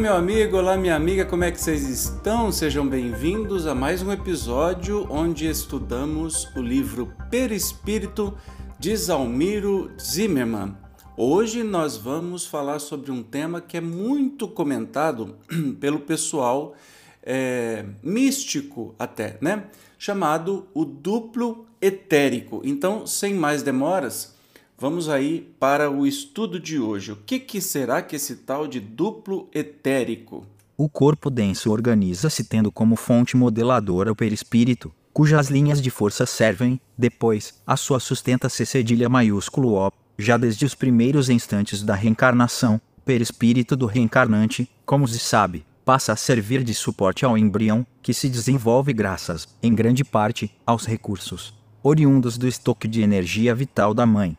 Meu amigo, olá, minha amiga, como é que vocês estão? Sejam bem-vindos a mais um episódio onde estudamos o livro Perispírito de Zalmiro Zimmermann. Hoje nós vamos falar sobre um tema que é muito comentado pelo pessoal é, místico até, né? Chamado o duplo etérico. Então, sem mais demoras, Vamos aí para o estudo de hoje. O que, que será que esse tal de duplo etérico? O corpo denso organiza-se tendo como fonte modeladora o perispírito, cujas linhas de força servem, depois, a sua sustenta-se cedilha maiúsculo O, já desde os primeiros instantes da reencarnação, o perispírito do reencarnante, como se sabe, passa a servir de suporte ao embrião, que se desenvolve graças, em grande parte, aos recursos oriundos do estoque de energia vital da mãe.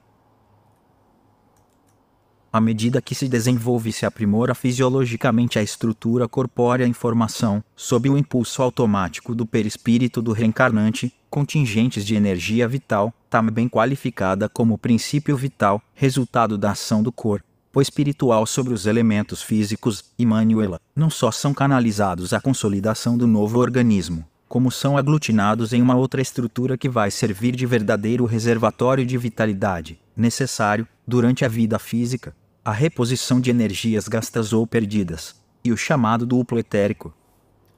À medida que se desenvolve e se aprimora fisiologicamente a estrutura corpórea em formação, sob o impulso automático do perispírito do reencarnante, contingentes de energia vital, também qualificada como princípio vital, resultado da ação do corpo espiritual sobre os elementos físicos, e Manuela, não só são canalizados à consolidação do novo organismo, como são aglutinados em uma outra estrutura que vai servir de verdadeiro reservatório de vitalidade, necessário, durante a vida física, a reposição de energias gastas ou perdidas, e o chamado duplo etérico.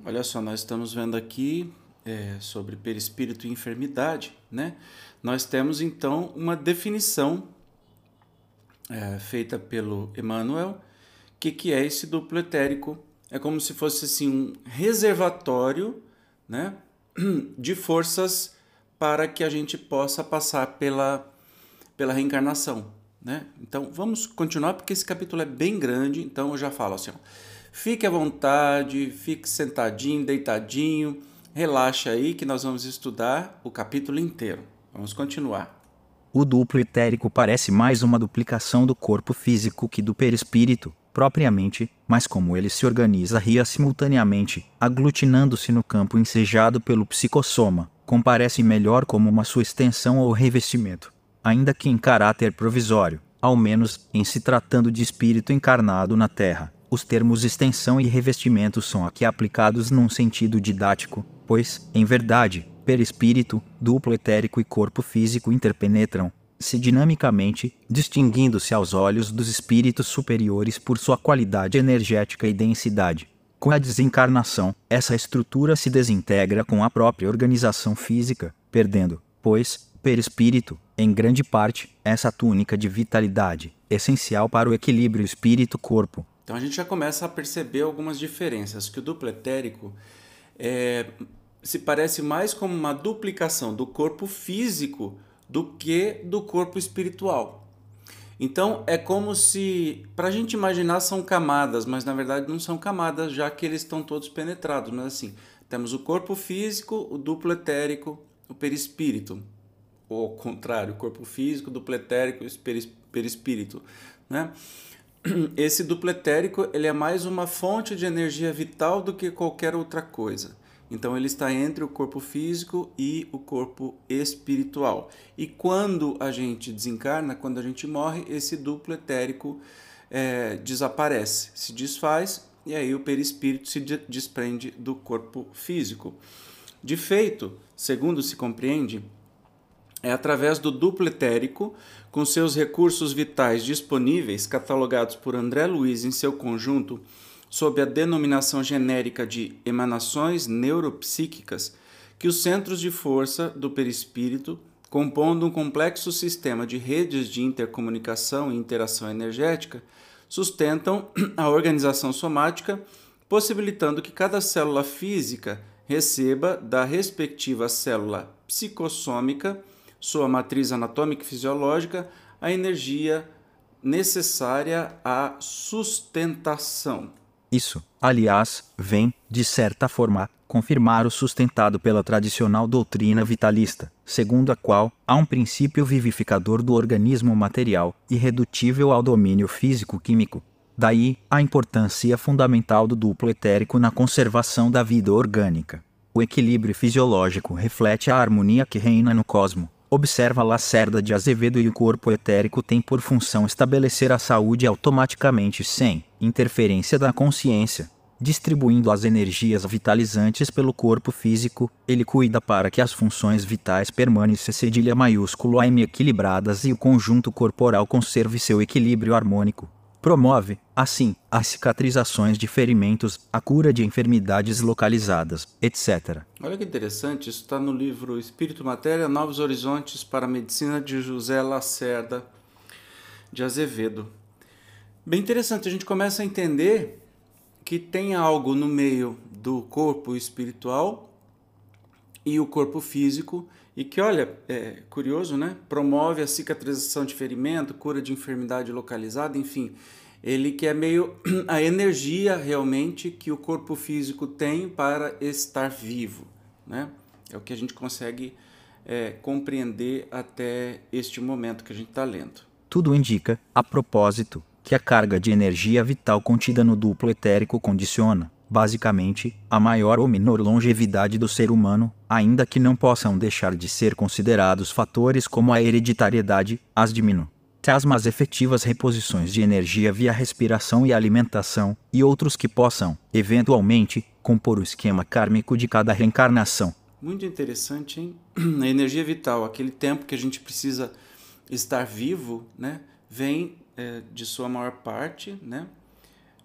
Olha só, nós estamos vendo aqui é, sobre perispírito e enfermidade, né? Nós temos então uma definição é, feita pelo Emmanuel. Que, que é esse duplo etérico? É como se fosse assim um reservatório, né, de forças para que a gente possa passar pela pela reencarnação. Né? Então vamos continuar porque esse capítulo é bem grande, então eu já falo assim: ó, fique à vontade, fique sentadinho, deitadinho, relaxa aí que nós vamos estudar o capítulo inteiro. Vamos continuar. O duplo etérico parece mais uma duplicação do corpo físico que do perispírito, propriamente, mas como ele se organiza ria simultaneamente, aglutinando-se no campo ensejado pelo psicossoma, comparece melhor como uma sua extensão ou revestimento ainda que em caráter provisório, ao menos em se tratando de espírito encarnado na Terra. Os termos extensão e revestimento são aqui aplicados num sentido didático, pois, em verdade, perispírito, duplo etérico e corpo físico interpenetram se dinamicamente, distinguindo-se aos olhos dos espíritos superiores por sua qualidade energética e densidade. Com a desencarnação, essa estrutura se desintegra com a própria organização física, perdendo, pois, perispírito, em grande parte, essa túnica de vitalidade, essencial para o equilíbrio espírito-corpo. Então a gente já começa a perceber algumas diferenças, que o duplo etérico é, se parece mais como uma duplicação do corpo físico do que do corpo espiritual. Então é como se, para a gente imaginar, são camadas, mas na verdade não são camadas, já que eles estão todos penetrados. Mas assim, temos o corpo físico, o duplo etérico, o perispírito ou ao contrário, corpo físico, dupletérico e perispírito. Né? Esse dupletérico ele é mais uma fonte de energia vital do que qualquer outra coisa. Então ele está entre o corpo físico e o corpo espiritual. E quando a gente desencarna, quando a gente morre, esse duplo etérico é, desaparece, se desfaz e aí o perispírito se desprende do corpo físico. De feito, segundo se compreende, é através do duplo etérico, com seus recursos vitais disponíveis, catalogados por André Luiz em seu conjunto, sob a denominação genérica de emanações neuropsíquicas, que os centros de força do perispírito, compondo um complexo sistema de redes de intercomunicação e interação energética, sustentam a organização somática, possibilitando que cada célula física receba da respectiva célula psicossômica, sua matriz anatômica e fisiológica, a energia necessária à sustentação. Isso, aliás, vem, de certa forma, confirmar o sustentado pela tradicional doutrina vitalista, segundo a qual há um princípio vivificador do organismo material, irredutível ao domínio físico-químico. Daí a importância fundamental do duplo etérico na conservação da vida orgânica. O equilíbrio fisiológico reflete a harmonia que reina no cosmo. Observa Lacerda de Azevedo e o corpo etérico tem por função estabelecer a saúde automaticamente sem interferência da consciência, distribuindo as energias vitalizantes pelo corpo físico, ele cuida para que as funções vitais permaneçam cedilha maiúsculo AM equilibradas e o conjunto corporal conserve seu equilíbrio harmônico. Promove, assim, as cicatrizações de ferimentos, a cura de enfermidades localizadas, etc. Olha que interessante, isso está no livro Espírito Matéria, Novos Horizontes para a Medicina de José Lacerda de Azevedo. Bem interessante, a gente começa a entender que tem algo no meio do corpo espiritual e o corpo físico e que, olha, é curioso, né? Promove a cicatrização de ferimento, cura de enfermidade localizada, enfim. Ele que é meio a energia realmente que o corpo físico tem para estar vivo, né? É o que a gente consegue é, compreender até este momento que a gente está lendo. Tudo indica, a propósito, que a carga de energia vital contida no duplo etérico condiciona, basicamente, a maior ou menor longevidade do ser humano, ainda que não possam deixar de ser considerados fatores como a hereditariedade, as diminutas mais efetivas reposições de energia via respiração e alimentação, e outros que possam, eventualmente, compor o esquema kármico de cada reencarnação. Muito interessante, hein? A energia vital, aquele tempo que a gente precisa estar vivo, né? Vem é, de sua maior parte, né?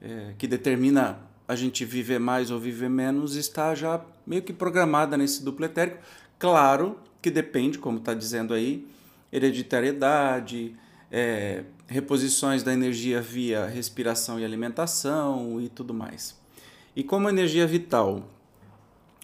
É, que determina a gente viver mais ou viver menos, está já meio que programada nesse duplo etérico. Claro que depende, como está dizendo aí, hereditariedade, é, reposições da energia via respiração e alimentação e tudo mais. E como a energia vital,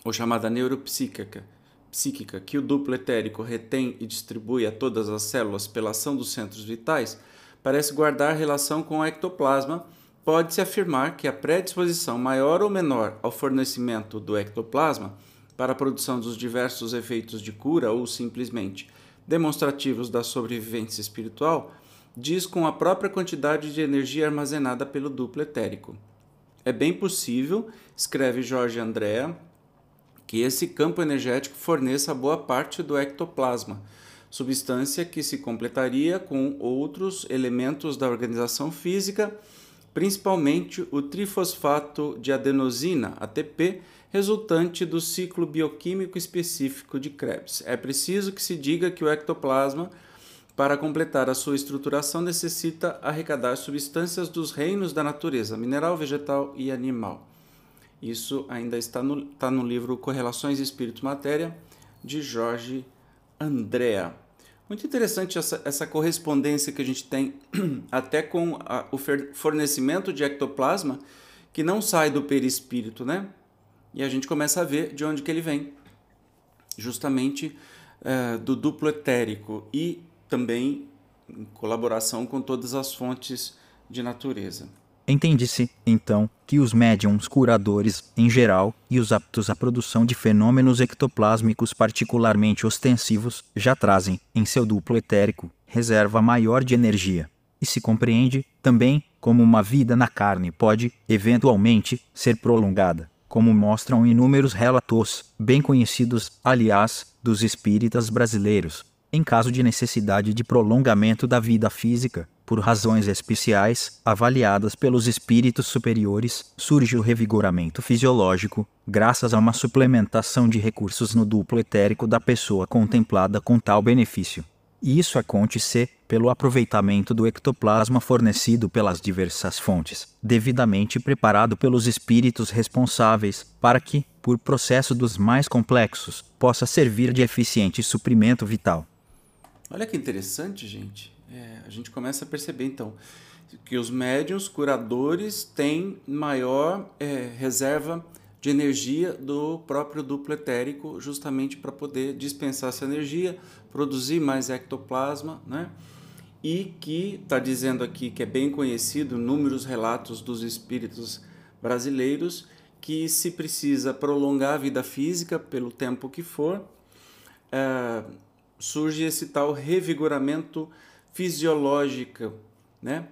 ou chamada neuropsíquica, psíquica, que o duplo etérico retém e distribui a todas as células pela ação dos centros vitais, parece guardar relação com o ectoplasma pode-se afirmar que a predisposição maior ou menor ao fornecimento do ectoplasma para a produção dos diversos efeitos de cura ou simplesmente demonstrativos da sobrevivência espiritual diz com a própria quantidade de energia armazenada pelo duplo etérico. É bem possível, escreve Jorge Andrea, que esse campo energético forneça boa parte do ectoplasma, substância que se completaria com outros elementos da organização física principalmente o trifosfato de adenosina, ATP, resultante do ciclo bioquímico específico de Krebs. É preciso que se diga que o ectoplasma, para completar a sua estruturação, necessita arrecadar substâncias dos reinos da natureza, mineral, vegetal e animal. Isso ainda está no, está no livro Correlações Espírito-Matéria, de Jorge Andrea. Muito interessante essa, essa correspondência que a gente tem até com a, o fornecimento de ectoplasma que não sai do perispírito, né? E a gente começa a ver de onde que ele vem. Justamente é, do duplo etérico e também em colaboração com todas as fontes de natureza. Entende-se, então, que os médiums curadores, em geral, e os aptos à produção de fenômenos ectoplásmicos particularmente ostensivos, já trazem, em seu duplo etérico, reserva maior de energia. E se compreende, também, como uma vida na carne pode, eventualmente, ser prolongada, como mostram inúmeros relatos, bem conhecidos, aliás, dos espíritas brasileiros, em caso de necessidade de prolongamento da vida física, por razões especiais, avaliadas pelos espíritos superiores, surge o revigoramento fisiológico, graças a uma suplementação de recursos no duplo etérico da pessoa contemplada com tal benefício. E isso acontece pelo aproveitamento do ectoplasma fornecido pelas diversas fontes, devidamente preparado pelos espíritos responsáveis, para que, por processo dos mais complexos, possa servir de eficiente suprimento vital. Olha que interessante, gente é, a gente começa a perceber então. que os médiums curadores têm maior é, reserva de energia do próprio duplo etérico, justamente para poder dispensar essa energia, produzir mais ectoplasma, né? E que está dizendo aqui que é bem conhecido, inúmeros relatos dos espíritos brasileiros, que se precisa prolongar a vida física pelo tempo que for, é, surge esse tal revigoramento fisiológico, né?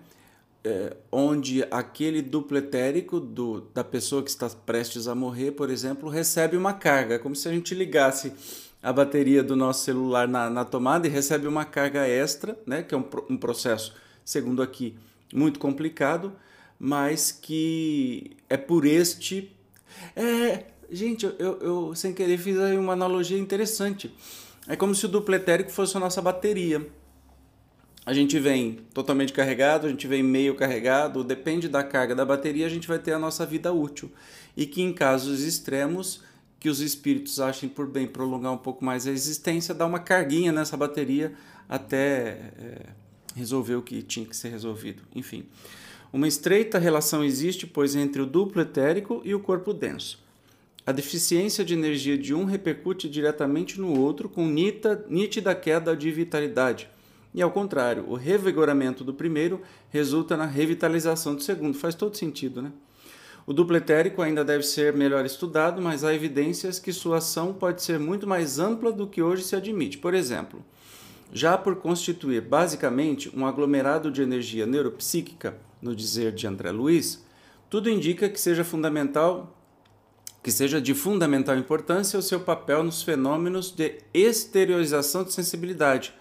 É, onde aquele duplo etérico do, da pessoa que está prestes a morrer, por exemplo, recebe uma carga, como se a gente ligasse a bateria do nosso celular na, na tomada e recebe uma carga extra, né? que é um, um processo, segundo aqui, muito complicado, mas que é por este. É, gente, eu, eu sem querer fiz aí uma analogia interessante. É como se o duplo etérico fosse a nossa bateria. A gente vem totalmente carregado, a gente vem meio carregado, depende da carga da bateria, a gente vai ter a nossa vida útil. E que em casos extremos, que os espíritos achem por bem prolongar um pouco mais a existência, dá uma carguinha nessa bateria até é, resolver o que tinha que ser resolvido. Enfim, uma estreita relação existe, pois, entre o duplo etérico e o corpo denso. A deficiência de energia de um repercute diretamente no outro com nítida, nítida queda de vitalidade. E ao contrário, o revigoramento do primeiro resulta na revitalização do segundo. Faz todo sentido, né? O duplo etérico ainda deve ser melhor estudado, mas há evidências que sua ação pode ser muito mais ampla do que hoje se admite. Por exemplo, já por constituir basicamente um aglomerado de energia neuropsíquica, no dizer de André Luiz, tudo indica que seja fundamental que seja de fundamental importância o seu papel nos fenômenos de exteriorização de sensibilidade,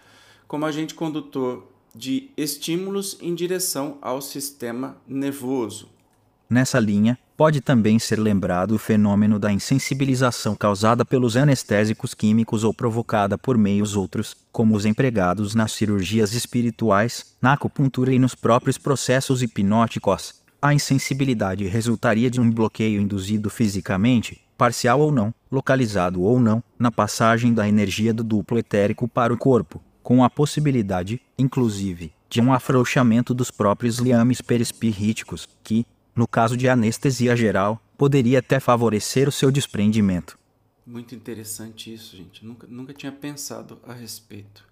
como agente condutor de estímulos em direção ao sistema nervoso. Nessa linha, pode também ser lembrado o fenômeno da insensibilização causada pelos anestésicos químicos ou provocada por meios outros, como os empregados nas cirurgias espirituais, na acupuntura e nos próprios processos hipnóticos. A insensibilidade resultaria de um bloqueio induzido fisicamente, parcial ou não, localizado ou não, na passagem da energia do duplo etérico para o corpo, com a possibilidade, inclusive, de um afrouxamento dos próprios liames perispirríticos, que, no caso de anestesia geral, poderia até favorecer o seu desprendimento. Muito interessante isso, gente. Nunca, nunca tinha pensado a respeito.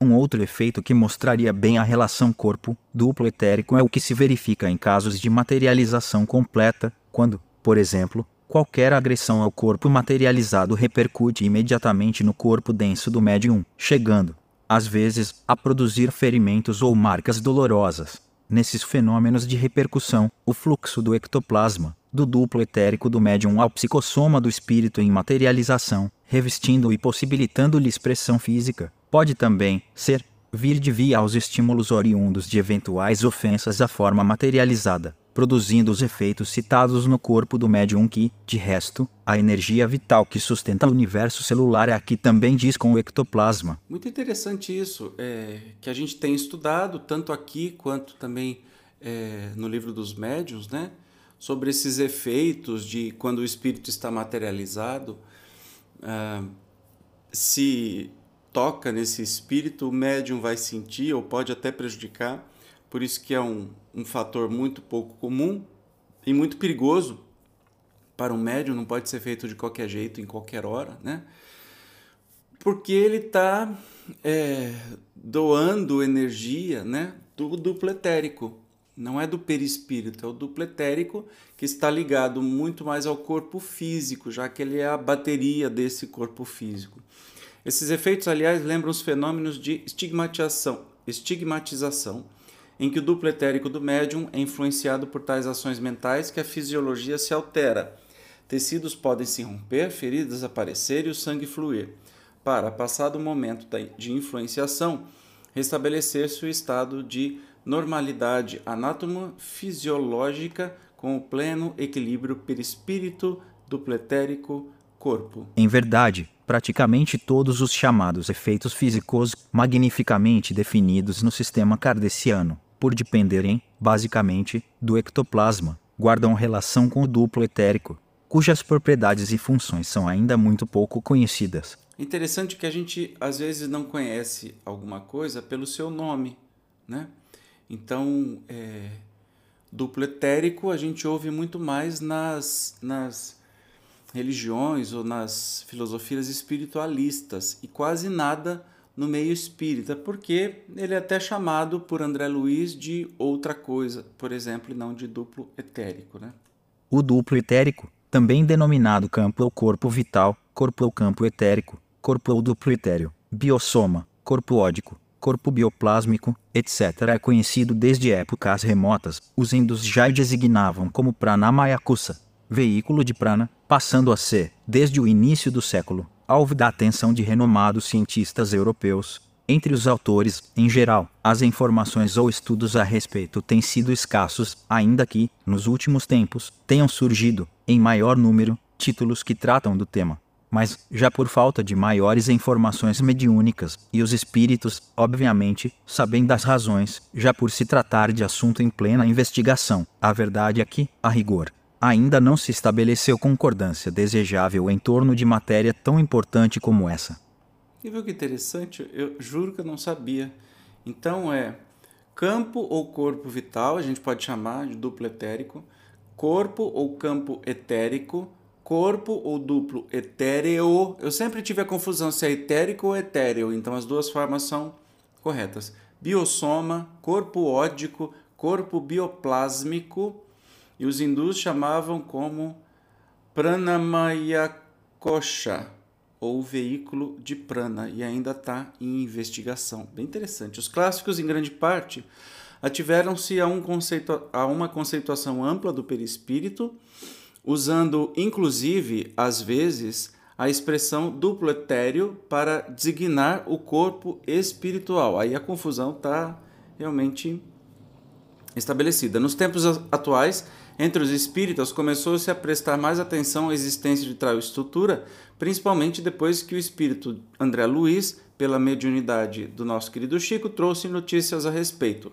Um outro efeito que mostraria bem a relação corpo-duplo etérico é o que se verifica em casos de materialização completa, quando, por exemplo, qualquer agressão ao corpo materializado repercute imediatamente no corpo denso do médium, chegando, às vezes, a produzir ferimentos ou marcas dolorosas. Nesses fenômenos de repercussão, o fluxo do ectoplasma, do duplo etérico do médium ao psicossoma do espírito em materialização, revestindo e possibilitando-lhe expressão física, pode também ser vir de via aos estímulos oriundos de eventuais ofensas à forma materializada, produzindo os efeitos citados no corpo do médium que, de resto, a energia vital que sustenta o universo celular é aqui também diz com o ectoplasma. Muito interessante isso, é, que a gente tem estudado, tanto aqui quanto também é, no livro dos médiuns, né? Sobre esses efeitos de quando o espírito está materializado, ah, se toca nesse espírito, o médium vai sentir ou pode até prejudicar. Por isso que é um, um fator muito pouco comum e muito perigoso para um médium, não pode ser feito de qualquer jeito, em qualquer hora, né? Porque ele está é, doando energia né, do duplo etérico. Não é do perispírito, é o duplo etérico que está ligado muito mais ao corpo físico, já que ele é a bateria desse corpo físico. Esses efeitos, aliás, lembram os fenômenos de estigmatização, estigmatização, em que o duplo etérico do médium é influenciado por tais ações mentais que a fisiologia se altera. Tecidos podem se romper, feridas aparecer e o sangue fluir, para, passado o momento de influenciação, restabelecer-se o estado de normalidade anatomo-fisiológica com o pleno equilíbrio perispírito, duplo etérico, corpo. Em verdade, praticamente todos os chamados efeitos físicos, magnificamente definidos no sistema kardeciano, por dependerem, basicamente, do ectoplasma, guardam relação com o duplo etérico, cujas propriedades e funções são ainda muito pouco conhecidas. Interessante que a gente às vezes não conhece alguma coisa pelo seu nome, né? Então, é, duplo etérico a gente ouve muito mais nas, nas religiões ou nas filosofias espiritualistas e quase nada no meio espírita, porque ele é até chamado por André Luiz de outra coisa, por exemplo, e não de duplo etérico. Né? O duplo etérico, também denominado campo ou corpo vital, corpo ou campo etérico, corpo ou duplo etéreo, biossoma, corpo ódico, corpo bioplásmico, etc., é conhecido desde épocas remotas. Os hindus já designavam como pranamayakusa, veículo de prana, passando a ser, desde o início do século, alvo da atenção de renomados cientistas europeus. Entre os autores, em geral, as informações ou estudos a respeito têm sido escassos, ainda que, nos últimos tempos, tenham surgido, em maior número, títulos que tratam do tema. Mas, já por falta de maiores informações mediúnicas, e os espíritos, obviamente, sabem das razões, já por se tratar de assunto em plena investigação, a verdade é que, a rigor, ainda não se estabeleceu concordância desejável em torno de matéria tão importante como essa. E viu que interessante? Eu juro que eu não sabia. Então é campo ou corpo vital, a gente pode chamar de duplo etérico, corpo ou campo etérico, corpo ou duplo etéreo. Eu sempre tive a confusão se é etérico ou etéreo, então as duas formas são corretas. Biossoma, corpo ódico, corpo bioplásmico e os hindus chamavam como Pranamaya Kosha, ou veículo de prana, e ainda está em investigação. Bem interessante. Os clássicos, em grande parte, ativeram-se a, um conceito, a uma conceituação ampla do perispírito, usando inclusive, às vezes, a expressão duplo etéreo para designar o corpo espiritual. Aí a confusão está realmente estabelecida. Nos tempos atuais, entre os espíritas começou-se a prestar mais atenção à existência de tal estrutura, principalmente depois que o espírito André Luiz, pela mediunidade do nosso querido Chico, trouxe notícias a respeito.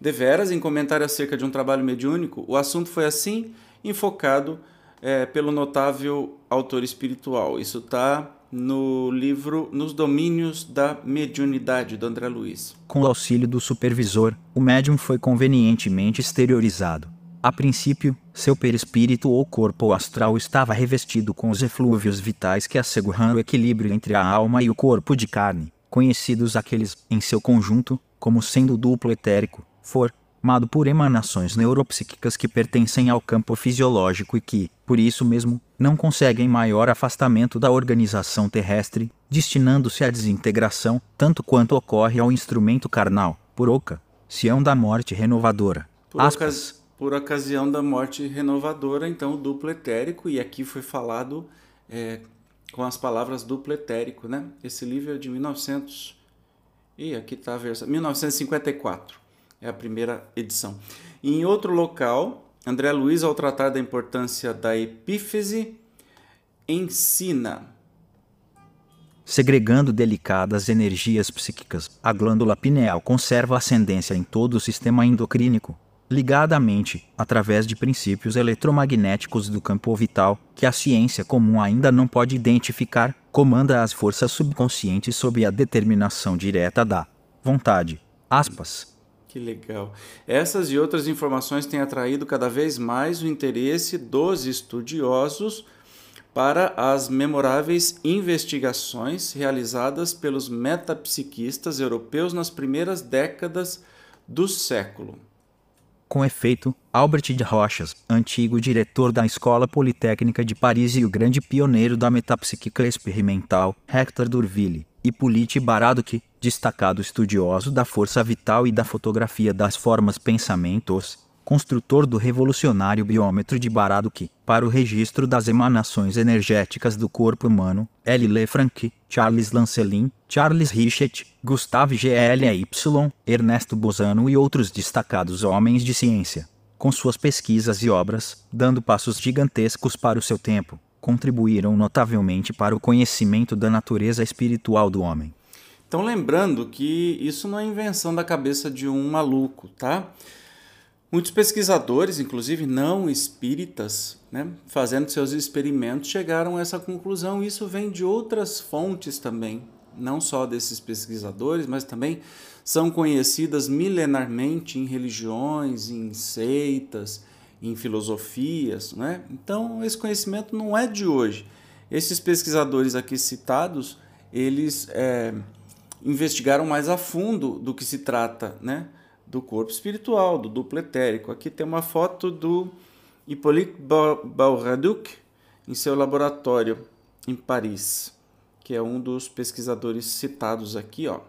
Deveras, em comentário acerca de um trabalho mediúnico, o assunto foi assim enfocado é, pelo notável autor espiritual. Isso está no livro Nos Domínios da Mediunidade, do André Luiz. Com o auxílio do supervisor, o médium foi convenientemente exteriorizado. A princípio, seu perispírito ou corpo astral estava revestido com os eflúvios vitais que asseguram o equilíbrio entre a alma e o corpo de carne, conhecidos aqueles, em seu conjunto, como sendo duplo etérico, formado por emanações neuropsíquicas que pertencem ao campo fisiológico e que, por isso mesmo, não conseguem maior afastamento da organização terrestre, destinando-se à desintegração, tanto quanto ocorre ao instrumento carnal, por oca, sião da morte renovadora. Por por ocasião da morte renovadora, então duplo etérico, e aqui foi falado é, com as palavras duplo etérico, né? Esse livro é de 1900 e aqui está a versão 1954, é a primeira edição. Em outro local, André Luiz, ao tratar da importância da epífise, ensina Segregando delicadas energias psíquicas, a glândula pineal conserva ascendência em todo o sistema endocrínico, ligada à mente, através de princípios eletromagnéticos do campo vital, que a ciência comum ainda não pode identificar, comanda as forças subconscientes sob a determinação direta da vontade. Aspas. Que legal. Essas e outras informações têm atraído cada vez mais o interesse dos estudiosos para as memoráveis investigações realizadas pelos metapsiquistas europeus nas primeiras décadas do século. Com efeito, Albert de Rochas, antigo diretor da Escola Politécnica de Paris e o grande pioneiro da metapsíquica experimental, Hector Durville, e Polite Baraduc, destacado estudioso da força vital e da fotografia das formas pensamentos, construtor do revolucionário biômetro de Baraduc para o registro das emanações energéticas do corpo humano, L. Lefranc, Charles Lancelin, Charles Richet, Gustave G.L.Y., Ernesto Bosano e outros destacados homens de ciência. Com suas pesquisas e obras, dando passos gigantescos para o seu tempo, contribuíram notavelmente para o conhecimento da natureza espiritual do homem. Então, lembrando que isso não é invenção da cabeça de um maluco, tá? Muitos pesquisadores, inclusive não espíritas, né, fazendo seus experimentos, chegaram a essa conclusão. Isso vem de outras fontes também. não só desses pesquisadores, mas também são conhecidas milenarmente em religiões, em seitas, em filosofias. Né? Então, esse conhecimento não é de hoje. Esses pesquisadores aqui citados, eles é, investigaram mais a fundo do que se trata né? do corpo espiritual, do duplo etérico. Aqui tem uma foto do Hippolyte Bauraduc em seu laboratório em Paris, que é um dos pesquisadores citados aqui, ó.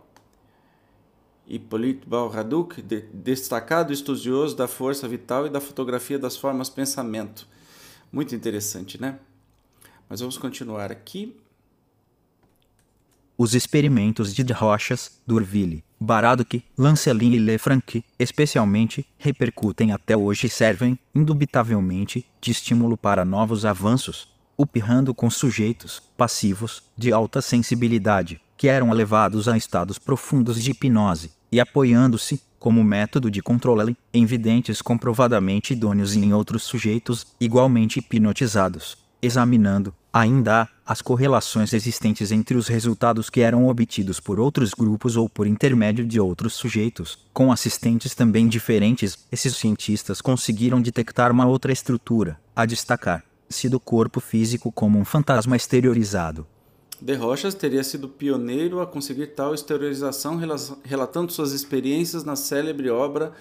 Hippolyte Bauraduc, de, destacado estudioso da força vital e da fotografia das formas pensamento. Muito interessante, né? Mas vamos continuar aqui. Os experimentos de Rochas, Durville, Baraduc, Lancelin e Lefranc, especialmente, repercutem até hoje e servem, indubitavelmente, de estímulo para novos avanços, upirrando com sujeitos passivos de alta sensibilidade, que eram levados a estados profundos de hipnose, e apoiando-se, como método de controle, em videntes comprovadamente idôneos e em outros sujeitos igualmente hipnotizados, examinando, ainda, as correlações existentes entre os resultados que eram obtidos por outros grupos ou por intermédio de outros sujeitos, com assistentes também diferentes, esses cientistas conseguiram detectar uma outra estrutura, a destacar se do corpo físico como um fantasma exteriorizado. De Rochas teria sido pioneiro a conseguir tal exteriorização, relatando suas experiências na célebre obra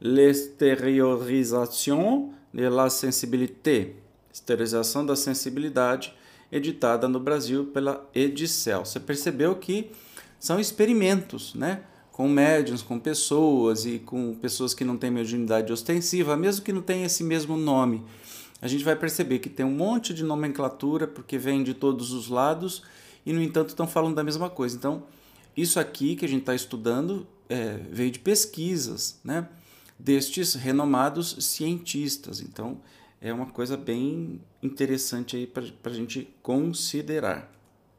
L'extériorisation de la sensibilité, Exteriorização da Sensibilidade, editada no Brasil pela Edicel. Você percebeu que são experimentos, né? Com médiums, com pessoas e com pessoas que não têm mediunidade ostensiva, mesmo que não tenham esse mesmo nome a gente vai perceber que tem um monte de nomenclatura porque vem de todos os lados e, no entanto, estão falando da mesma coisa. Então, isso aqui que a gente está estudando é, veio de pesquisas né, destes renomados cientistas. Então, é uma coisa bem interessante para a gente considerar.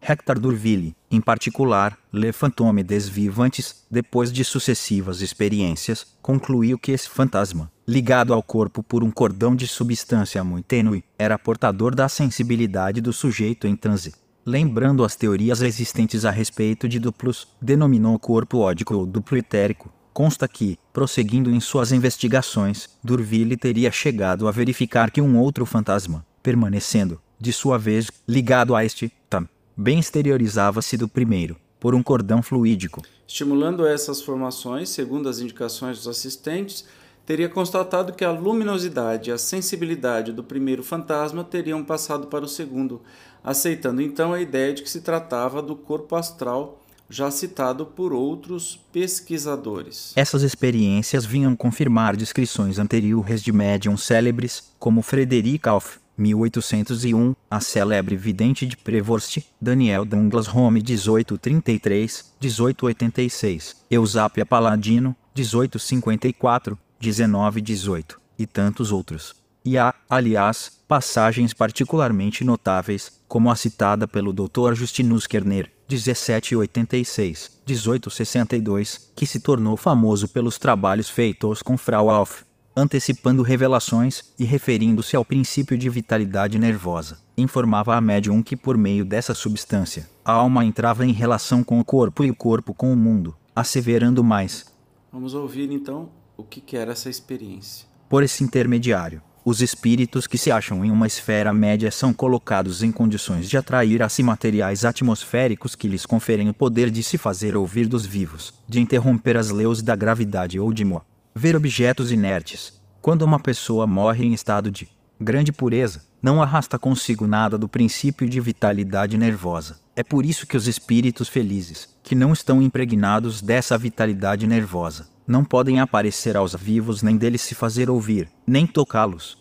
Hector Durville, em particular, Le Fantôme des Vivantes, depois de sucessivas experiências, concluiu que esse fantasma, ligado ao corpo por um cordão de substância muito tênue, era portador da sensibilidade do sujeito em transe. Lembrando as teorias existentes a respeito de duplos, denominou corpo ódico ou duplo etérico. Consta que, prosseguindo em suas investigações, Durville teria chegado a verificar que um outro fantasma, permanecendo, de sua vez, ligado a este, tam, bem exteriorizava-se do primeiro, por um cordão fluídico. Estimulando essas formações, segundo as indicações dos assistentes, teria constatado que a luminosidade e a sensibilidade do primeiro fantasma teriam passado para o segundo, aceitando então a ideia de que se tratava do corpo astral já citado por outros pesquisadores. Essas experiências vinham confirmar descrições anteriores de médiums célebres, como Frederic Alf, 1801, a célebre vidente de Prevorst, Daniel Douglas Home 1833, 1886, Eusápia Paladino, 1854, 1918, e tantos outros. E há, aliás, passagens particularmente notáveis, como a citada pelo Dr. Justinus Kerner, 1786, 1862, que se tornou famoso pelos trabalhos feitos com Frau Alf, antecipando revelações e referindo-se ao princípio de vitalidade nervosa. Informava a médium que por meio dessa substância, a alma entrava em relação com o corpo e o corpo com o mundo, asseverando mais. Vamos ouvir então o que era essa experiência. Por esse intermediário, os espíritos que se acham em uma esfera média são colocados em condições de atrair a si materiais atmosféricos que lhes conferem o poder de se fazer ouvir dos vivos, de interromper as leis da gravidade ou de moa ver objetos inertes. Quando uma pessoa morre em estado de grande pureza, não arrasta consigo nada do princípio de vitalidade nervosa. É por isso que os espíritos felizes, que não estão impregnados dessa vitalidade nervosa, não podem aparecer aos vivos nem deles se fazer ouvir, nem tocá-los.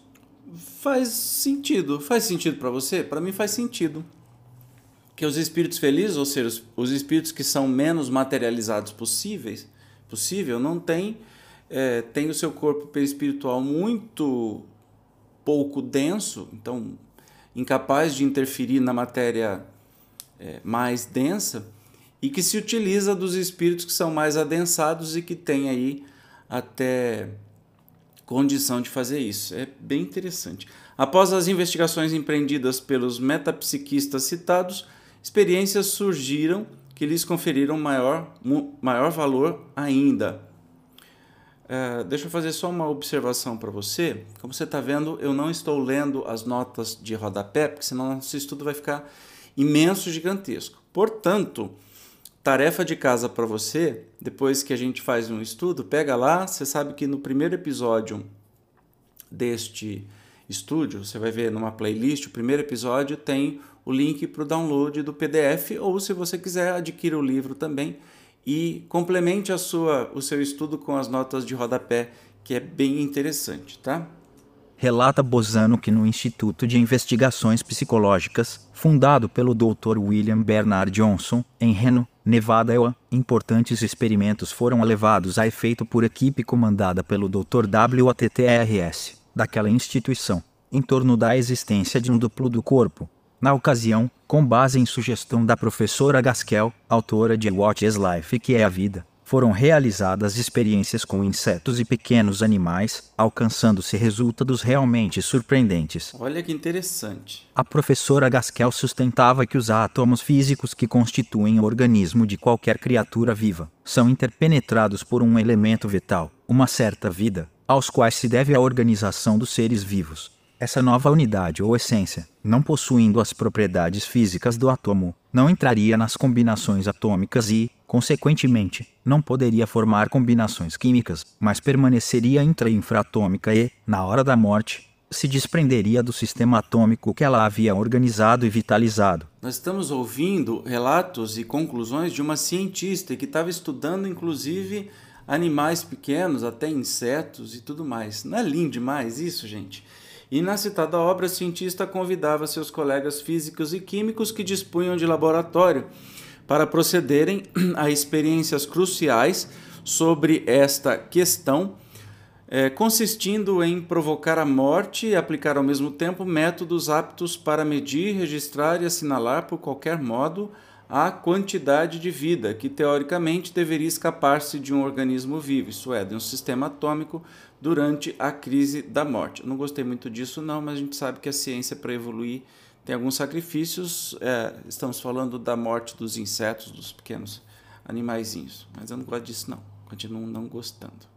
Faz sentido. Faz sentido para você? Para mim faz sentido. Que os espíritos felizes, ou seja, os espíritos que são menos materializados possíveis, possível, não têm é, tem o seu corpo perispiritual muito pouco denso, então incapaz de interferir na matéria é, mais densa, e que se utiliza dos espíritos que são mais adensados e que têm aí até condição de fazer isso. É bem interessante. Após as investigações empreendidas pelos metapsiquistas citados, experiências surgiram que lhes conferiram maior, maior valor ainda. É, deixa eu fazer só uma observação para você. Como você está vendo, eu não estou lendo as notas de rodapé, porque senão nosso estudo vai ficar imenso, gigantesco. Portanto, tarefa de casa para você, depois que a gente faz um estudo, pega lá, você sabe que no primeiro episódio deste estúdio, você vai ver numa playlist, o primeiro episódio tem o link para o download do PDF, ou se você quiser, adquira o livro também e complemente a sua, o seu estudo com as notas de rodapé, que é bem interessante, tá? Relata Bozano que no Instituto de Investigações Psicológicas, fundado pelo Dr. William Bernard Johnson, em Reno, Nevada, importantes experimentos foram levados a efeito por equipe comandada pelo Dr. WATTRS, daquela instituição, em torno da existência de um duplo do corpo, na ocasião, com base em sugestão da professora Gaskell, autora de What is Life que é a vida, foram realizadas experiências com insetos e pequenos animais, alcançando-se resultados realmente surpreendentes. Olha que interessante. A professora Gaskell sustentava que os átomos físicos que constituem o organismo de qualquer criatura viva são interpenetrados por um elemento vital, uma certa vida, aos quais se deve a organização dos seres vivos. Essa nova unidade ou essência, não possuindo as propriedades físicas do átomo, não entraria nas combinações atômicas e, consequentemente, não poderia formar combinações químicas, mas permaneceria intra-infratômica e, na hora da morte, se desprenderia do sistema atômico que ela havia organizado e vitalizado. Nós estamos ouvindo relatos e conclusões de uma cientista que estava estudando, inclusive, animais pequenos, até insetos e tudo mais. Não é lindo demais isso, gente? E na citada obra, a cientista convidava seus colegas físicos e químicos que dispunham de laboratório para procederem a experiências cruciais sobre esta questão, é, consistindo em provocar a morte e aplicar ao mesmo tempo métodos aptos para medir, registrar e assinalar por qualquer modo a quantidade de vida que teoricamente deveria escapar-se de um organismo vivo, isso é, de um sistema atômico durante a crise da morte. Não gostei muito disso, não, mas a gente sabe que a ciência, para evoluir, tem alguns sacrifícios. É, estamos falando da morte dos insetos, dos pequenos animaizinhos. Mas eu não gosto disso, não. Continuo não gostando.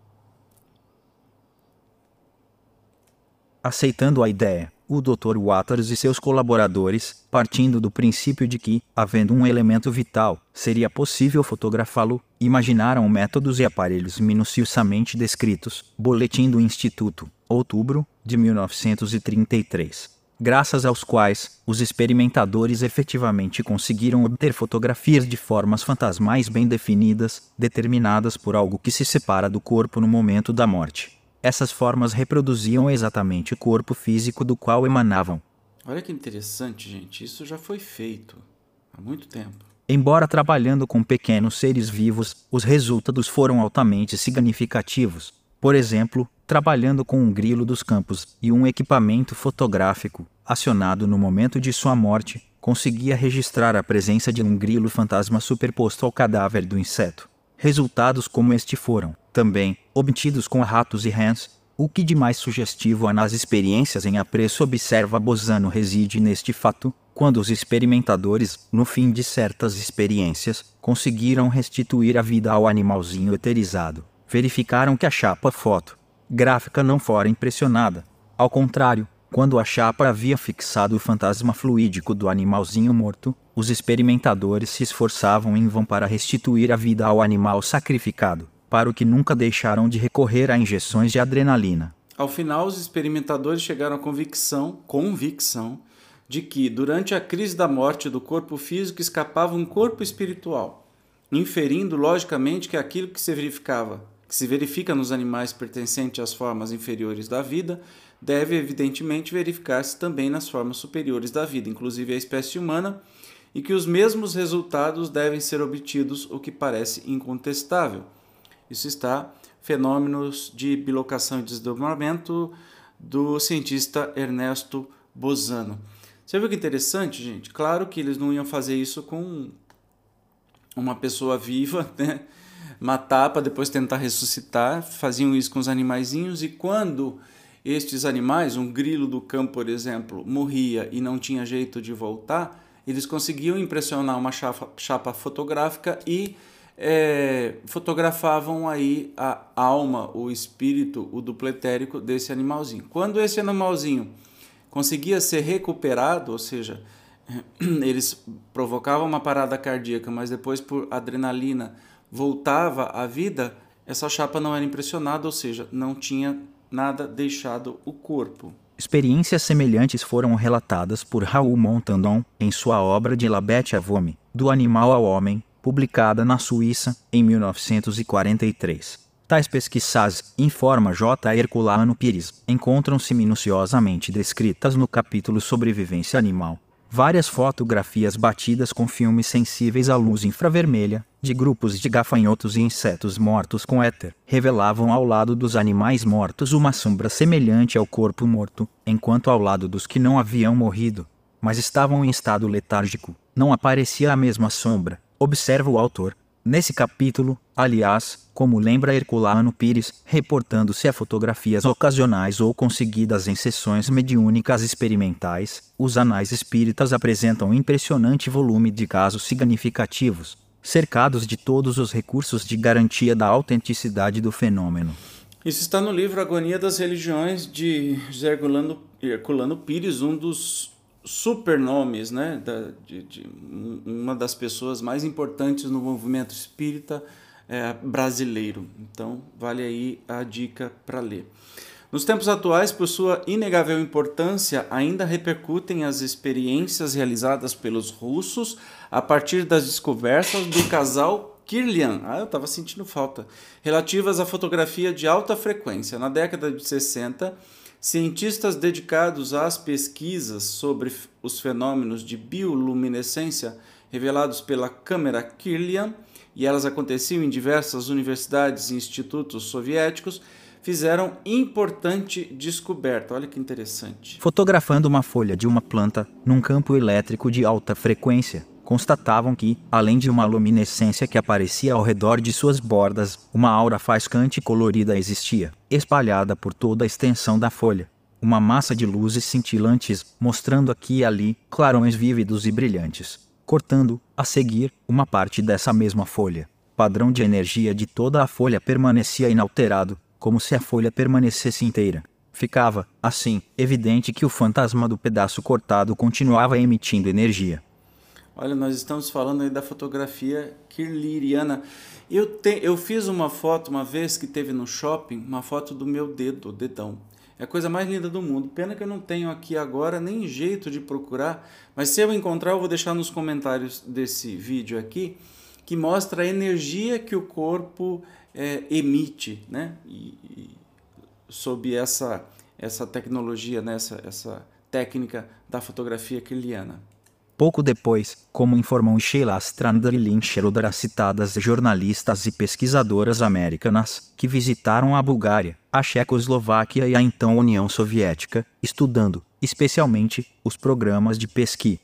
Aceitando a ideia, o Dr. Waters e seus colaboradores, partindo do princípio de que, havendo um elemento vital, seria possível fotografá-lo, imaginaram métodos e aparelhos minuciosamente descritos. Boletim do Instituto, outubro de 1933. Graças aos quais, os experimentadores efetivamente conseguiram obter fotografias de formas fantasmais bem definidas, determinadas por algo que se separa do corpo no momento da morte. Essas formas reproduziam exatamente o corpo físico do qual emanavam. Olha que interessante, gente. Isso já foi feito há muito tempo. Embora trabalhando com pequenos seres vivos, os resultados foram altamente significativos. Por exemplo, trabalhando com um grilo dos campos e um equipamento fotográfico, acionado no momento de sua morte, conseguia registrar a presença de um grilo fantasma superposto ao cadáver do inseto. Resultados como este foram, também, obtidos com ratos e rãs, o que de mais sugestivo há nas experiências em apreço observa Bozano reside neste fato, quando os experimentadores, no fim de certas experiências, conseguiram restituir a vida ao animalzinho eterizado, verificaram que a chapa foto gráfica não fora impressionada. Ao contrário, quando a chapa havia fixado o fantasma fluídico do animalzinho morto, os experimentadores se esforçavam em vão para restituir a vida ao animal sacrificado, para o que nunca deixaram de recorrer a injeções de adrenalina. Ao final, os experimentadores chegaram à convicção, convicção, de que durante a crise da morte do corpo físico escapava um corpo espiritual, inferindo logicamente que aquilo que se verificava, que se verifica nos animais pertencentes às formas inferiores da vida, deve evidentemente verificar-se também nas formas superiores da vida, inclusive a espécie humana, e que os mesmos resultados devem ser obtidos, o que parece incontestável. Isso está Fenômenos de Bilocação e Desdobramento do cientista Ernesto Bozano. Você viu que interessante, gente? Claro que eles não iam fazer isso com uma pessoa viva, né? Matar para depois tentar ressuscitar. Faziam isso com os animaizinhos e quando estes animais, um grilo do campo, por exemplo, morria e não tinha jeito de voltar, eles conseguiam impressionar uma chapa, chapa fotográfica e é, fotografavam aí a alma, o espírito, o dupletérico desse animalzinho. Quando esse animalzinho conseguia ser recuperado, ou seja, eles provocavam uma parada cardíaca, mas depois por adrenalina voltava à vida, essa chapa não era impressionada, ou seja, não tinha nada deixado o corpo. Experiências semelhantes foram relatadas por Raoul Montandon em sua obra de La Bête à Vomi, Do Animal ao Homem, publicada na Suíça em 1943. Tais pesquisas, informa J. Herculano Pires, encontram-se minuciosamente descritas no capítulo Sobrevivência Animal. Várias fotografias batidas com filmes sensíveis à luz infravermelha, de grupos de gafanhotos e insetos mortos com éter, revelavam ao lado dos animais mortos uma sombra semelhante ao corpo morto, enquanto ao lado dos que não haviam morrido, mas estavam em estado letárgico, não aparecia a mesma sombra, observa o autor. Nesse capítulo, aliás, como lembra Herculano Pires, reportando-se a fotografias ocasionais ou conseguidas em sessões mediúnicas experimentais, os anais espíritas apresentam um impressionante volume de casos significativos, cercados de todos os recursos de garantia da autenticidade do fenômeno. Isso está no livro Agonia das Religiões de José Herculano, Herculano Pires, um dos supernomes, né, da, de, de, uma das pessoas mais importantes no movimento espírita é, brasileiro. Então, vale aí a dica para ler. Nos tempos atuais, por sua inegável importância, ainda repercutem as experiências realizadas pelos russos a partir das descobertas do casal Kirlian, ah, eu estava sentindo falta, relativas à fotografia de alta frequência. Na década de 60, Cientistas dedicados às pesquisas sobre os fenômenos de bioluminescência revelados pela câmera Kirlian, e elas aconteciam em diversas universidades e institutos soviéticos, fizeram importante descoberta. Olha que interessante. Fotografando uma folha de uma planta num campo elétrico de alta frequência, constatavam que, além de uma luminescência que aparecia ao redor de suas bordas, uma aura faiscante colorida existia, espalhada por toda a extensão da folha. Uma massa de luzes cintilantes, mostrando aqui e ali clarões vívidos e brilhantes, cortando, a seguir, uma parte dessa mesma folha. Padrão de energia de toda a folha permanecia inalterado, como se a folha permanecesse inteira. Ficava, assim, evidente que o fantasma do pedaço cortado continuava emitindo energia. Olha, nós estamos falando aí da fotografia kirliriana. Eu, te, eu fiz uma foto uma vez que teve no shopping, uma foto do meu dedo, dedão. É a coisa mais linda do mundo. Pena que eu não tenho aqui agora nem jeito de procurar, mas se eu encontrar, eu vou deixar nos comentários desse vídeo aqui, que mostra a energia que o corpo é, emite, né? E, e, sob essa, essa tecnologia, né? essa, essa técnica da fotografia kirliana. Pouco depois, como informam Sheila Strander e Lynn Schroeder, as citadas jornalistas e pesquisadoras americanas, que visitaram a Bulgária, a Checoslováquia e a então União Soviética, estudando, especialmente, os programas de pesquisa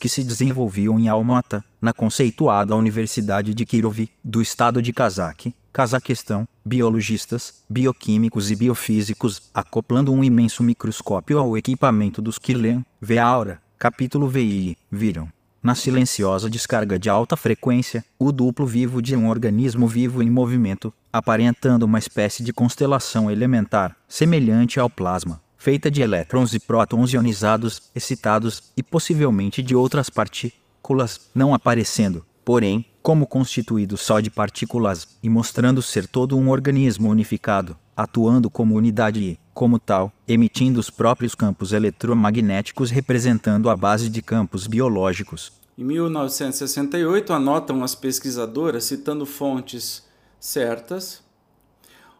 que se desenvolviam em Almata, na conceituada Universidade de Kirov, do estado de Kazakh, Cazaquistão, biologistas, bioquímicos e biofísicos, acoplando um imenso microscópio ao equipamento dos Kirlian, vê a aura, Capítulo VI. Viram. Na silenciosa descarga de alta frequência, o duplo vivo de um organismo vivo em movimento, aparentando uma espécie de constelação elementar, semelhante ao plasma, feita de elétrons e prótons ionizados, excitados e possivelmente de outras partículas, não aparecendo, porém, como constituído só de partículas e mostrando ser todo um organismo unificado, atuando como unidade e, como tal, emitindo os próprios campos eletromagnéticos representando a base de campos biológicos. Em 1968, anotam as pesquisadoras, citando fontes certas,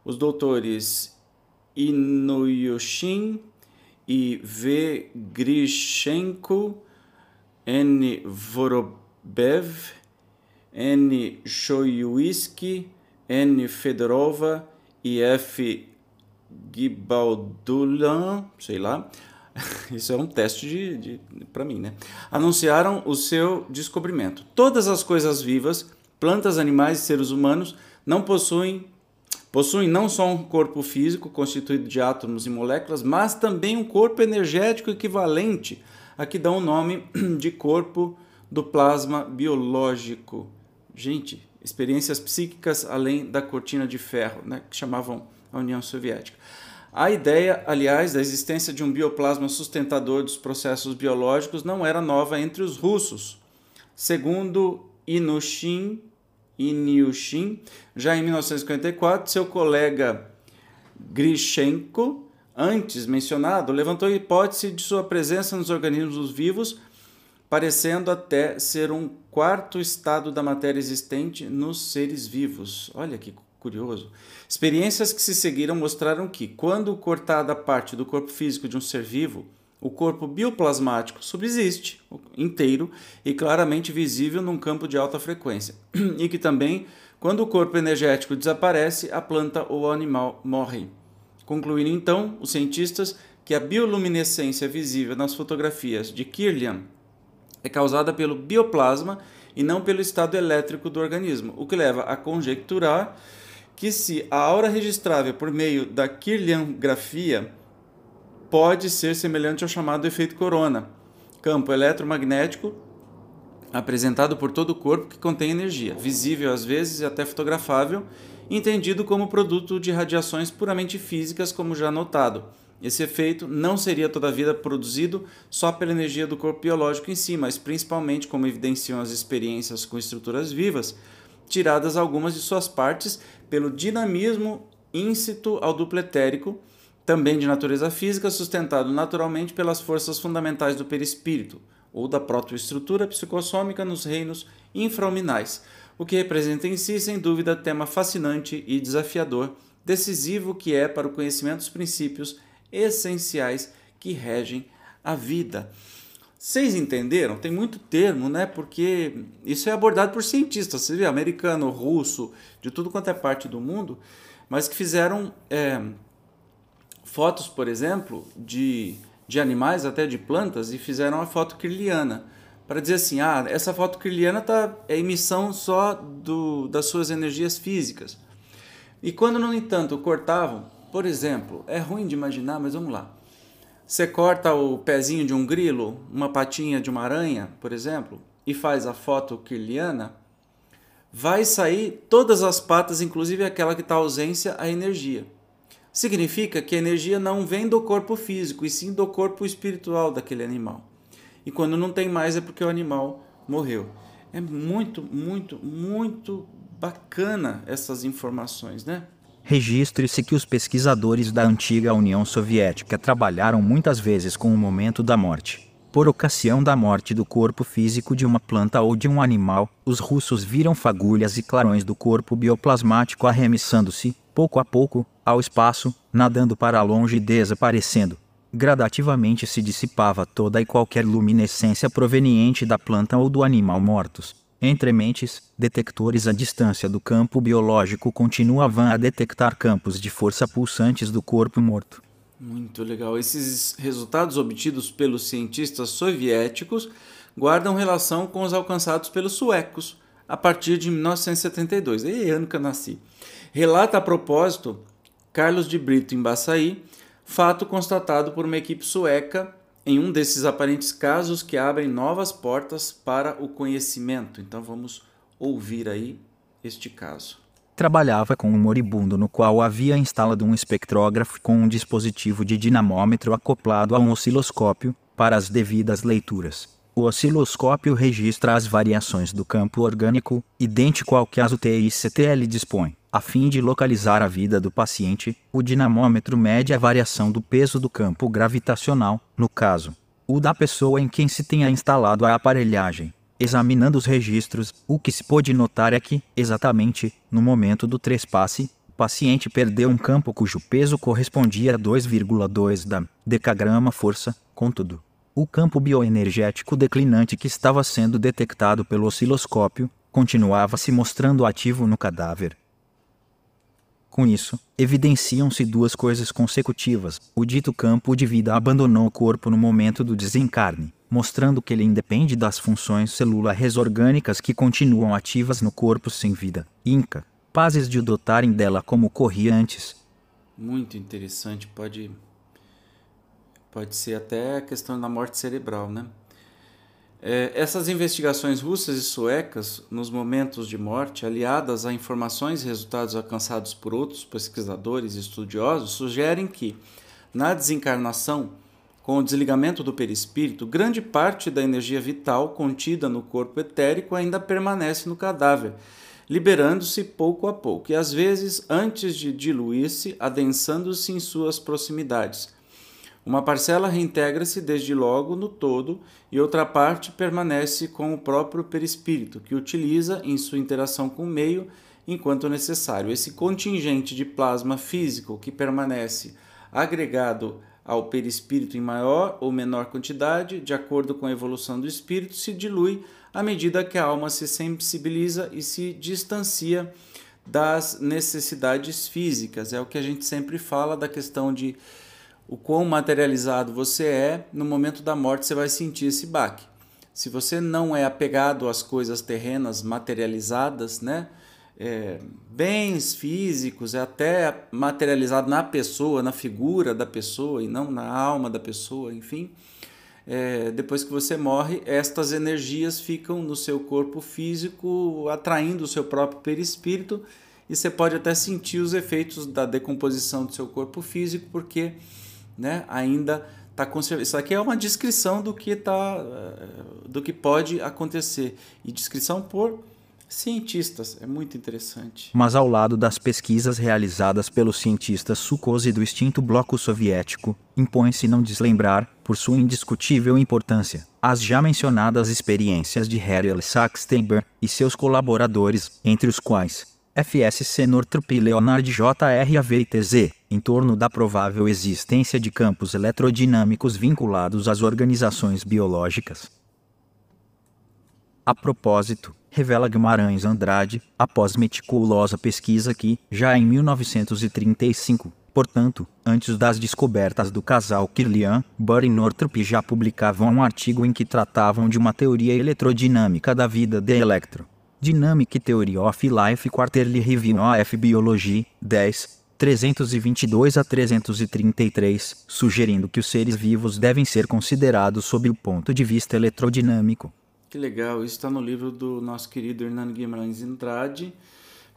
os doutores Inuyoshin e V. Grishenko, N. Vorobev, N. Shoyuisky, N. Fedorova e F. Gibaldulan, sei lá, isso é um teste de, de para mim, né? Anunciaram o seu descobrimento. Todas as coisas vivas, plantas, animais e seres humanos, não possuem possuem não só um corpo físico constituído de átomos e moléculas, mas também um corpo energético equivalente a que dão o nome de corpo do plasma biológico. Gente, experiências psíquicas além da cortina de ferro, né, que chamavam a União Soviética. A ideia, aliás, da existência de um bioplasma sustentador dos processos biológicos não era nova entre os russos. Segundo Inushin, Inyushin, já em 1954, seu colega Grishenko, antes mencionado, levantou a hipótese de sua presença nos organismos vivos, parecendo até ser um quarto estado da matéria existente nos seres vivos. Olha que curioso. Experiências que se seguiram mostraram que, quando cortada parte do corpo físico de um ser vivo, o corpo bioplasmático subsiste inteiro e claramente visível num campo de alta frequência, e que também, quando o corpo energético desaparece, a planta ou o animal morrem. Concluindo então, os cientistas que a bioluminescência visível nas fotografias de Kirlian é causada pelo bioplasma e não pelo estado elétrico do organismo, o que leva a conjecturar que se a aura registrável por meio da Kirliangrafia pode ser semelhante ao chamado efeito corona, campo eletromagnético apresentado por todo o corpo que contém energia, visível às vezes e até fotografável, entendido como produto de radiações puramente físicas, como já notado. Esse efeito não seria toda a vida produzido só pela energia do corpo biológico em si, mas principalmente, como evidenciam as experiências com estruturas vivas, tiradas algumas de suas partes pelo dinamismo íncito ao duplo etérico, também de natureza física, sustentado naturalmente pelas forças fundamentais do perispírito, ou da protoestrutura psicossômica nos reinos infrahuminais, o que representa em si, sem dúvida, tema fascinante e desafiador, decisivo que é para o conhecimento dos princípios essenciais que regem a vida. Vocês entenderam? Tem muito termo, né? Porque isso é abordado por cientistas, você vê, americano, russo, de tudo quanto é parte do mundo, mas que fizeram é, fotos, por exemplo, de, de animais, até de plantas, e fizeram a foto kirliana. Para dizer assim, ah, essa foto kirliana tá, é emissão só do, das suas energias físicas. E quando, no entanto, cortavam, por exemplo, é ruim de imaginar, mas vamos lá você corta o pezinho de um grilo, uma patinha de uma aranha, por exemplo, e faz a foto kirliana, vai sair todas as patas, inclusive aquela que está ausência, a energia. Significa que a energia não vem do corpo físico, e sim do corpo espiritual daquele animal. E quando não tem mais é porque o animal morreu. É muito, muito, muito bacana essas informações, né? Registre-se que os pesquisadores da antiga União Soviética trabalharam muitas vezes com o momento da morte. Por ocasião da morte do corpo físico de uma planta ou de um animal, os russos viram fagulhas e clarões do corpo bioplasmático arremessando-se, pouco a pouco, ao espaço, nadando para longe e desaparecendo. Gradativamente se dissipava toda e qualquer luminescência proveniente da planta ou do animal mortos. Entre mentes, detectores à distância do campo biológico continuavam a detectar campos de força pulsantes do corpo morto. Muito legal. Esses resultados obtidos pelos cientistas soviéticos guardam relação com os alcançados pelos suecos a partir de 1972, é ano que eu nasci. Relata a propósito Carlos de Brito em Baçaí, fato constatado por uma equipe sueca em um desses aparentes casos que abrem novas portas para o conhecimento. Então vamos ouvir aí este caso. Trabalhava com um moribundo no qual havia instalado um espectrógrafo com um dispositivo de dinamômetro acoplado a um osciloscópio para as devidas leituras. O osciloscópio registra as variações do campo orgânico, idêntico ao que as UTI-CTL dispõe. A fim de localizar a vida do paciente, o dinamômetro mede a variação do peso do campo gravitacional, no caso, o da pessoa em quem se tenha instalado a aparelhagem. Examinando os registros, o que se pôde notar é que, exatamente, no momento do trespasse, o paciente perdeu um campo cujo peso correspondia a 2,2 da decagrama força, contudo, o campo bioenergético declinante que estava sendo detectado pelo osciloscópio continuava se mostrando ativo no cadáver. Com isso, evidenciam-se duas coisas consecutivas. O dito campo de vida abandonou o corpo no momento do desencarne, mostrando que ele independe das funções celulares orgânicas que continuam ativas no corpo sem vida. Inca, pazes de o dotarem dela como corria antes. Muito interessante, pode Pode ser até a questão da morte cerebral, né? É, essas investigações russas e suecas, nos momentos de morte, aliadas a informações e resultados alcançados por outros pesquisadores e estudiosos, sugerem que, na desencarnação, com o desligamento do perispírito, grande parte da energia vital contida no corpo etérico ainda permanece no cadáver, liberando-se pouco a pouco, e às vezes, antes de diluir-se, adensando-se em suas proximidades uma parcela reintegra-se desde logo no todo e outra parte permanece com o próprio perispírito, que utiliza em sua interação com o meio enquanto necessário. Esse contingente de plasma físico que permanece agregado ao perispírito em maior ou menor quantidade, de acordo com a evolução do espírito, se dilui à medida que a alma se sensibiliza e se distancia das necessidades físicas. É o que a gente sempre fala da questão de o quão materializado você é, no momento da morte você vai sentir esse baque. Se você não é apegado às coisas terrenas materializadas, né? É, bens físicos, é até materializado na pessoa, na figura da pessoa e não na alma da pessoa, enfim. É, depois que você morre, estas energias ficam no seu corpo físico, atraindo o seu próprio perispírito, e você pode até sentir os efeitos da decomposição do seu corpo físico, porque né, ainda está conservado. Isso aqui é uma descrição do que, tá, eh, do que pode acontecer. E descrição por cientistas. É muito interessante. Mas ao lado das pesquisas realizadas pelos cientistas sucos e do extinto bloco soviético, impõe-se não deslembrar, por sua indiscutível importância, as já mencionadas experiências de Harry Saxtenber e seus colaboradores, entre os quais FSC Northrop e Leonard JRAVTZ, em torno da provável existência de campos eletrodinâmicos vinculados às organizações biológicas. A propósito, revela Guimarães Andrade, após meticulosa pesquisa que, já em 1935, portanto, antes das descobertas do casal Kirlian, Burr e Northrop já publicavam um artigo em que tratavam de uma teoria eletrodinâmica da vida de electro. Dynamic Theory of Life Quarterly Review of Biology, 10, 322 a 333, sugerindo que os seres vivos devem ser considerados sob o ponto de vista eletrodinâmico. Que legal, isso está no livro do nosso querido Hernando Guimarães Andrade,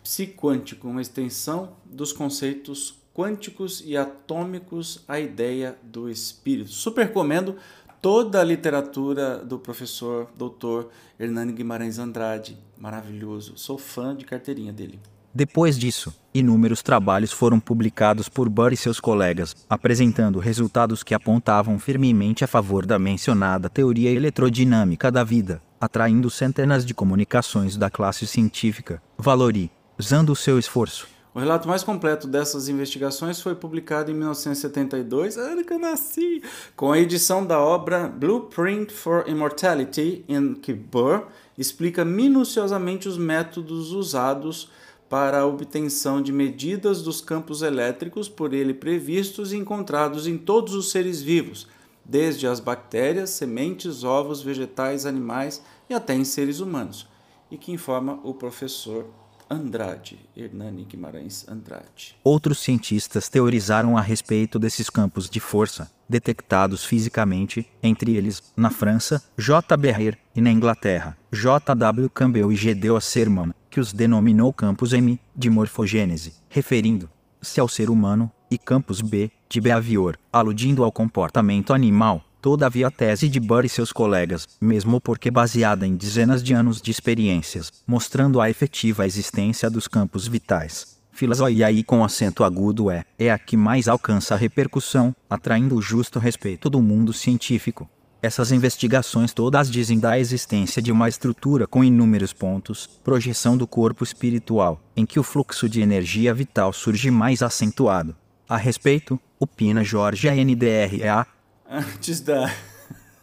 Psiquântico, uma extensão dos conceitos quânticos e atômicos à ideia do espírito. Super recomendo toda a literatura do professor doutor Hernani Guimarães Andrade. Maravilhoso. Sou fã de carteirinha dele. Depois disso, inúmeros trabalhos foram publicados por Burr e seus colegas, apresentando resultados que apontavam firmemente a favor da mencionada teoria eletrodinâmica da vida, atraindo centenas de comunicações da classe científica, valorizando o seu esforço. O relato mais completo dessas investigações foi publicado em 1972, ano que eu nasci, com a edição da obra Blueprint for Immortality, em que Burr explica minuciosamente os métodos usados para a obtenção de medidas dos campos elétricos por ele previstos e encontrados em todos os seres vivos, desde as bactérias, sementes, ovos, vegetais, animais e até em seres humanos, e que informa o professor Andrade, Hernani Guimarães Andrade. Outros cientistas teorizaram a respeito desses campos de força, detectados fisicamente, entre eles, na França, J. Berrier, e na Inglaterra, J. W. Campbell e Gedeon Sermon, que os denominou campos M, de morfogênese, referindo-se ao ser humano, e campos B, de Behavior, aludindo ao comportamento animal, Todavia a tese de Burr e seus colegas, mesmo porque baseada em dezenas de anos de experiências, mostrando a efetiva existência dos campos vitais, filosofia aí com acento agudo é, é a que mais alcança a repercussão, atraindo o justo respeito do mundo científico. Essas investigações todas dizem da existência de uma estrutura com inúmeros pontos, projeção do corpo espiritual, em que o fluxo de energia vital surge mais acentuado. A respeito, opina Jorge NDRA, antes da.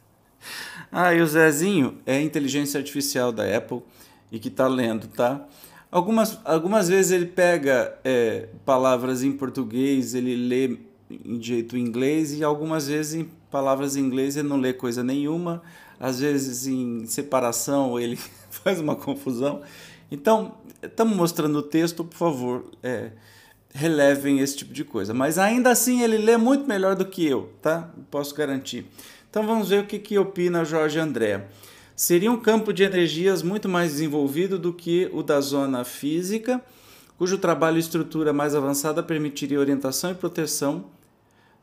ah, e o Zezinho é inteligência artificial da Apple e que está lendo, tá? Algumas, algumas vezes ele pega é, palavras em português, ele lê em jeito inglês, e algumas vezes em palavras em inglês ele não lê coisa nenhuma, às vezes em separação ele faz uma confusão. Então, estamos mostrando o texto, por favor, é, relevem esse tipo de coisa. Mas ainda assim ele lê muito melhor do que eu, tá? Posso garantir. Então vamos ver o que, que opina Jorge André. Seria um campo de energias muito mais desenvolvido do que o da zona física, cujo trabalho e estrutura mais avançada permitiria orientação e proteção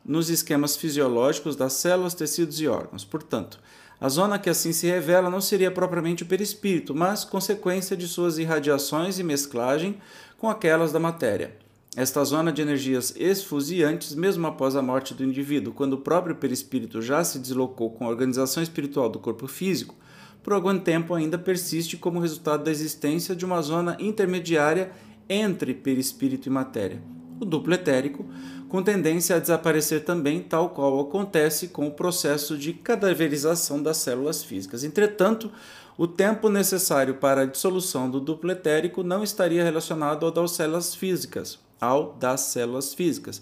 nos esquemas fisiológicos das células, tecidos e órgãos. Portanto, a zona que assim se revela não seria propriamente o perispírito, mas consequência de suas irradiações e mesclagem com aquelas da matéria. Esta zona de energias esfuziantes, mesmo após a morte do indivíduo, quando o próprio perispírito já se deslocou com a organização espiritual do corpo físico, por algum tempo ainda persiste como resultado da existência de uma zona intermediária entre perispírito e matéria, o duplo etérico, com tendência a desaparecer também, tal qual acontece com o processo de cadaverização das células físicas. Entretanto, o tempo necessário para a dissolução do duplo etérico não estaria relacionado ao das células físicas, ao das células físicas.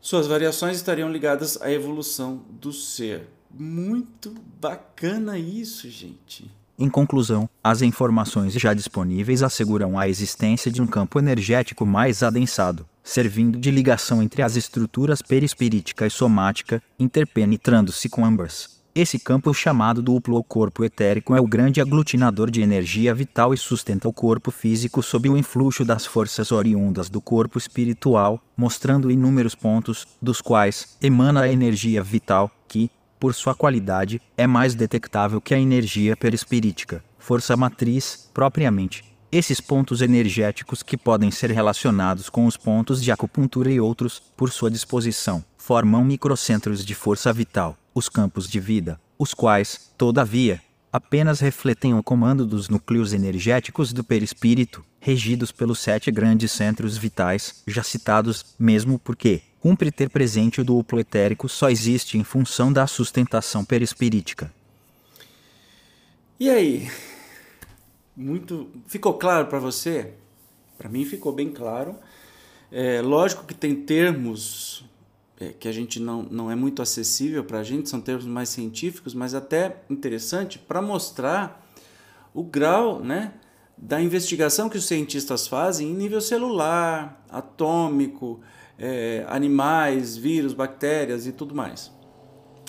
Suas variações estariam ligadas à evolução do ser. Muito bacana isso, gente. Em conclusão, as informações já disponíveis asseguram a existência de um campo energético mais adensado, servindo de ligação entre as estruturas perispirítica e somática, interpenetrando-se com ambas. Esse campo chamado duplo ou corpo etérico é o grande aglutinador de energia vital e sustenta o corpo físico sob o influxo das forças oriundas do corpo espiritual, mostrando inúmeros pontos, dos quais emana a energia vital, que, por sua qualidade, é mais detectável que a energia perispirítica, força matriz, propriamente. Esses pontos energéticos que podem ser relacionados com os pontos de acupuntura e outros, por sua disposição, formam microcentros de força vital os campos de vida, os quais, todavia, apenas refletem o comando dos núcleos energéticos do perispírito, regidos pelos sete grandes centros vitais, já citados, mesmo porque cumpre ter presente o duplo etérico só existe em função da sustentação perispirítica. E aí? Muito. Ficou claro para você? Para mim ficou bem claro. É, lógico que tem termos é, que a gente não, não é muito acessível para a gente, são termos mais científicos, mas até interessante para mostrar o grau né, da investigação que os cientistas fazem em nível celular, atômico, é, animais, vírus, bactérias e tudo mais.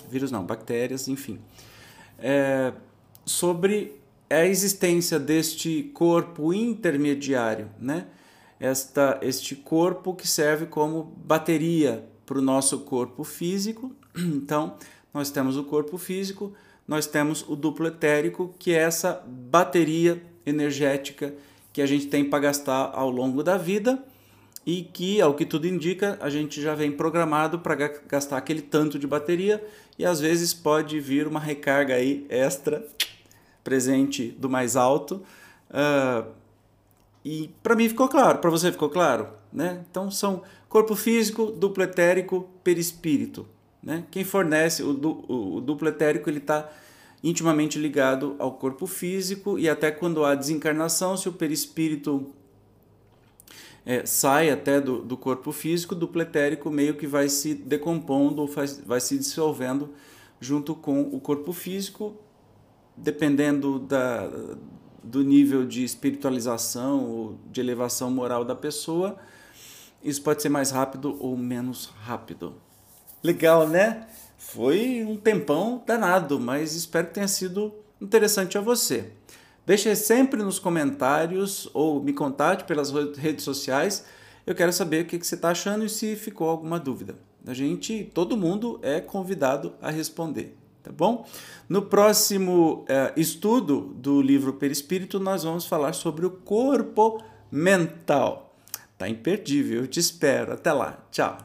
Vírus não, bactérias, enfim. É, sobre a existência deste corpo intermediário, né? Esta, este corpo que serve como bateria para o nosso corpo físico. Então, nós temos o corpo físico, nós temos o duplo etérico, que é essa bateria energética que a gente tem para gastar ao longo da vida e que, ao que tudo indica, a gente já vem programado para gastar aquele tanto de bateria e às vezes pode vir uma recarga aí extra presente do mais alto. Uh, e para mim ficou claro, para você ficou claro, né? Então são corpo físico, duplo etérico, perispírito, né? Quem fornece o, du, o, o duplo etérico ele está intimamente ligado ao corpo físico e até quando há desencarnação, se o perispírito é, sai até do, do corpo físico, o duplo etérico meio que vai se decompondo, vai, vai se dissolvendo junto com o corpo físico, dependendo da, do nível de espiritualização ou de elevação moral da pessoa, isso pode ser mais rápido ou menos rápido. Legal, né? Foi um tempão danado, mas espero que tenha sido interessante a você. Deixe sempre nos comentários ou me contate pelas redes sociais. Eu quero saber o que você está achando e se ficou alguma dúvida. A gente, todo mundo é convidado a responder tá bom? No próximo uh, estudo do livro Perispírito, nós vamos falar sobre o corpo mental. Tá imperdível, eu te espero. Até lá, tchau.